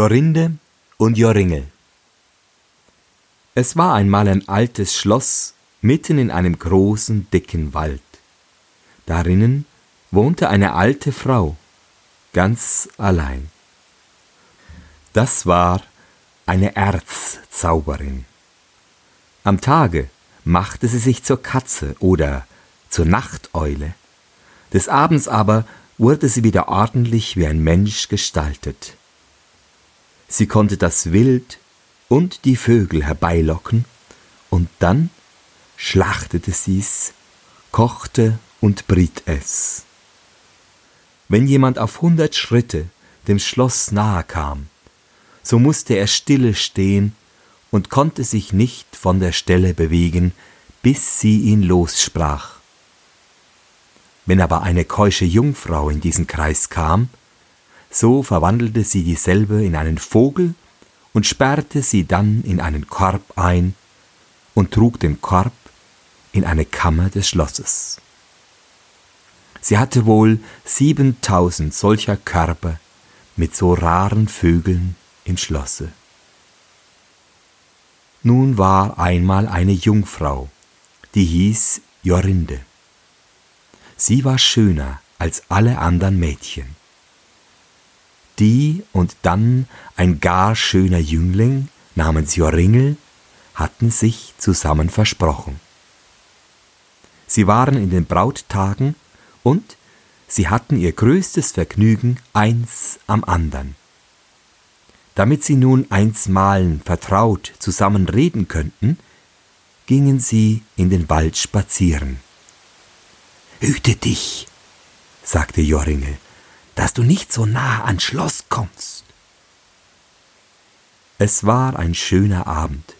Jorinde und Joringel Es war einmal ein altes Schloss mitten in einem großen, dicken Wald. Darinnen wohnte eine alte Frau, ganz allein. Das war eine Erzzauberin. Am Tage machte sie sich zur Katze oder zur Nachteule, des Abends aber wurde sie wieder ordentlich wie ein Mensch gestaltet. Sie konnte das Wild und die Vögel herbeilocken, und dann schlachtete sie's, kochte und briet es. Wenn jemand auf hundert Schritte dem Schloss nahe kam, so musste er stille stehen und konnte sich nicht von der Stelle bewegen, bis sie ihn lossprach. Wenn aber eine keusche Jungfrau in diesen Kreis kam, so verwandelte sie dieselbe in einen Vogel und sperrte sie dann in einen Korb ein und trug den Korb in eine Kammer des Schlosses. Sie hatte wohl siebentausend solcher Körbe mit so raren Vögeln im Schlosse. Nun war einmal eine Jungfrau, die hieß Jorinde. Sie war schöner als alle anderen Mädchen die und dann ein gar schöner Jüngling namens Joringel hatten sich zusammen versprochen. Sie waren in den Brauttagen und sie hatten ihr größtes Vergnügen eins am andern. Damit sie nun einsmalen vertraut zusammen reden könnten, gingen sie in den Wald spazieren. Hüte dich, sagte Joringel, dass du nicht so nah ans Schloss kommst. Es war ein schöner Abend.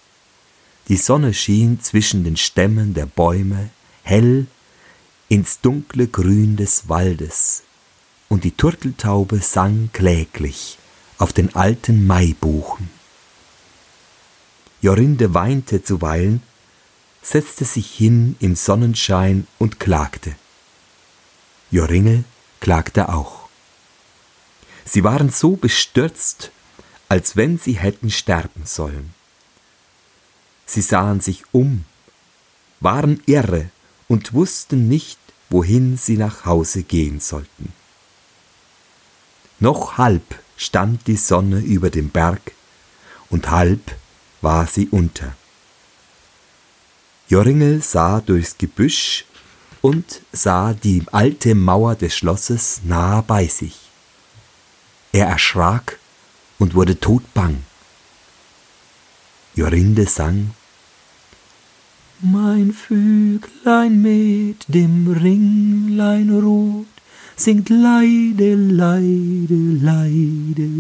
Die Sonne schien zwischen den Stämmen der Bäume hell ins dunkle Grün des Waldes, und die Turteltaube sang kläglich auf den alten Maibuchen. Jorinde weinte zuweilen, setzte sich hin im Sonnenschein und klagte. Joringel klagte auch. Sie waren so bestürzt, als wenn sie hätten sterben sollen. Sie sahen sich um, waren irre und wussten nicht, wohin sie nach Hause gehen sollten. Noch halb stand die Sonne über dem Berg und halb war sie unter. Joringel sah durchs Gebüsch und sah die alte Mauer des Schlosses nahe bei sich. Er erschrak und wurde todbang. Jorinde sang Mein Vöglein mit dem Ringlein rot singt Leide, Leide, Leide.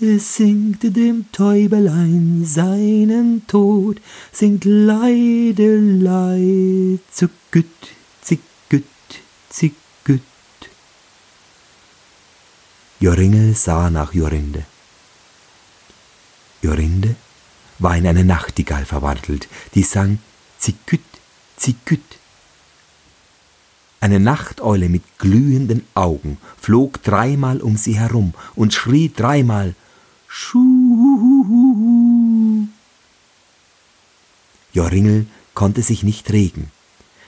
Es singt dem Täubelein seinen Tod, singt Leide, Leid, zicküt, zicküt, zicküt. Joringel sah nach Jorinde. Jorinde war in eine Nachtigall verwandelt, die sang Ziküt, Ziküt. Eine Nachteule mit glühenden Augen flog dreimal um sie herum und schrie dreimal Schuh. Joringel konnte sich nicht regen.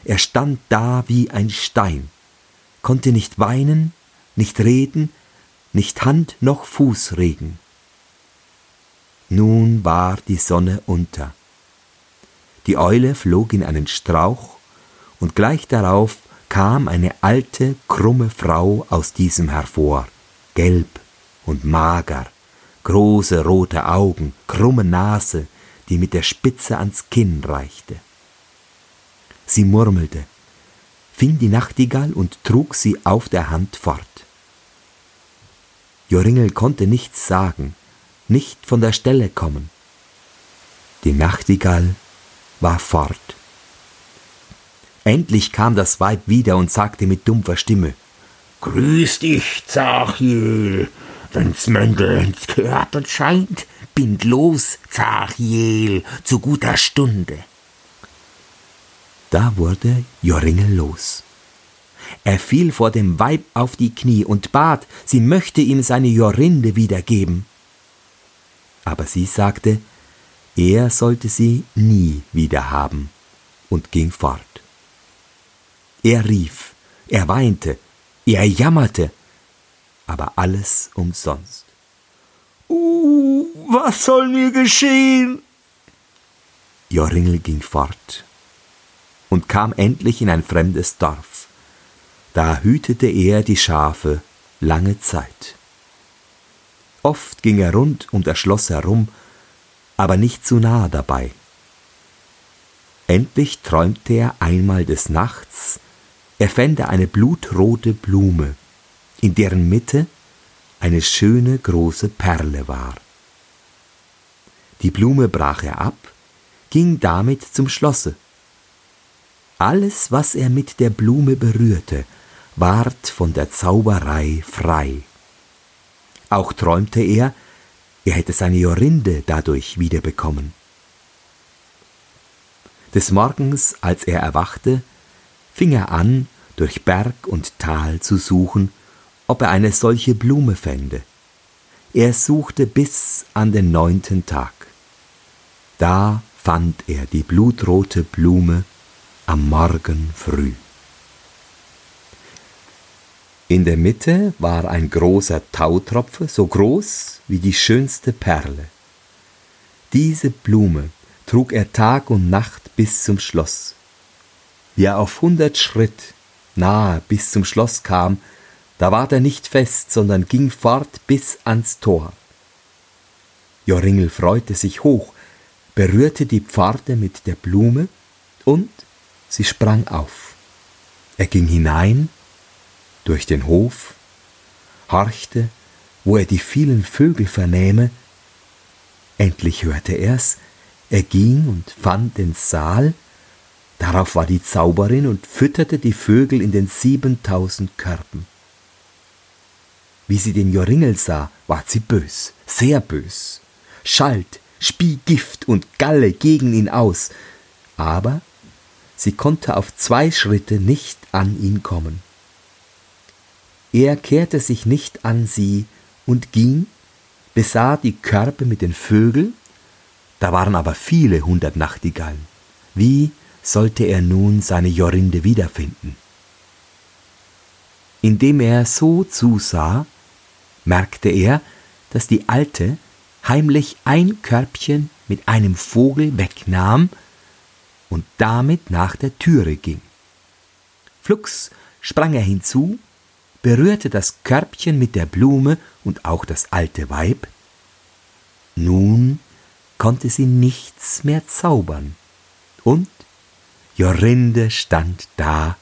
Er stand da wie ein Stein, konnte nicht weinen, nicht reden, nicht Hand noch Fuß regen. Nun war die Sonne unter. Die Eule flog in einen Strauch, und gleich darauf kam eine alte, krumme Frau aus diesem hervor, gelb und mager, große rote Augen, krumme Nase, die mit der Spitze ans Kinn reichte. Sie murmelte, fing die Nachtigall und trug sie auf der Hand fort. Joringel konnte nichts sagen, nicht von der Stelle kommen. Die Nachtigall war fort. Endlich kam das Weib wieder und sagte mit dumpfer Stimme Grüß dich, Zachiel. Wenn's Mändelns gehört und scheint, bind los, Zachiel, zu guter Stunde. Da wurde Joringel los. Er fiel vor dem Weib auf die Knie und bat, sie möchte ihm seine Jorinde wiedergeben. Aber sie sagte, er sollte sie nie wieder haben und ging fort. Er rief, er weinte, er jammerte, aber alles umsonst. Uh, was soll mir geschehen? Joringel ging fort und kam endlich in ein fremdes Dorf. Da hütete er die Schafe lange Zeit. Oft ging er rund um das Schloss herum, aber nicht zu nah dabei. Endlich träumte er einmal des Nachts, er fände eine blutrote Blume, in deren Mitte eine schöne große Perle war. Die Blume brach er ab, ging damit zum Schlosse. Alles, was er mit der Blume berührte, ward von der Zauberei frei. Auch träumte er, er hätte seine Jorinde dadurch wiederbekommen. Des Morgens, als er erwachte, fing er an, durch Berg und Tal zu suchen, ob er eine solche Blume fände. Er suchte bis an den neunten Tag. Da fand er die blutrote Blume am Morgen früh. In der Mitte war ein großer Tautropfe, so groß wie die schönste Perle. Diese Blume trug er Tag und Nacht bis zum Schloss. Wie er auf hundert Schritt nahe bis zum Schloss kam, da ward er nicht fest, sondern ging fort bis ans Tor. Joringel freute sich hoch, berührte die Pforte mit der Blume und sie sprang auf. Er ging hinein durch den Hof, horchte, wo er die vielen Vögel vernähme. Endlich hörte er's, er ging und fand den Saal, darauf war die Zauberin und fütterte die Vögel in den siebentausend Körben. Wie sie den Joringel sah, ward sie bös, sehr bös, schalt, spie Gift und Galle gegen ihn aus, aber sie konnte auf zwei Schritte nicht an ihn kommen. Er kehrte sich nicht an sie und ging, besah die Körbe mit den Vögeln, da waren aber viele hundert Nachtigallen. Wie sollte er nun seine Jorinde wiederfinden? Indem er so zusah, merkte er, dass die Alte heimlich ein Körbchen mit einem Vogel wegnahm und damit nach der Türe ging. Flugs sprang er hinzu, berührte das Körbchen mit der Blume und auch das alte Weib. Nun konnte sie nichts mehr zaubern, und Jorinde stand da,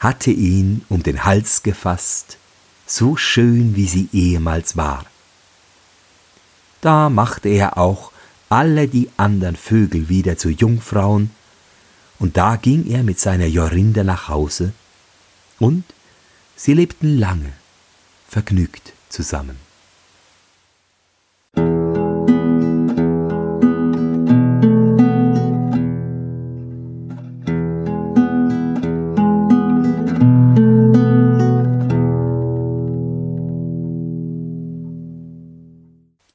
hatte ihn um den Hals gefasst, so schön wie sie ehemals war. Da machte er auch alle die andern Vögel wieder zu Jungfrauen, und da ging er mit seiner Jorinde nach Hause, und sie lebten lange vergnügt zusammen.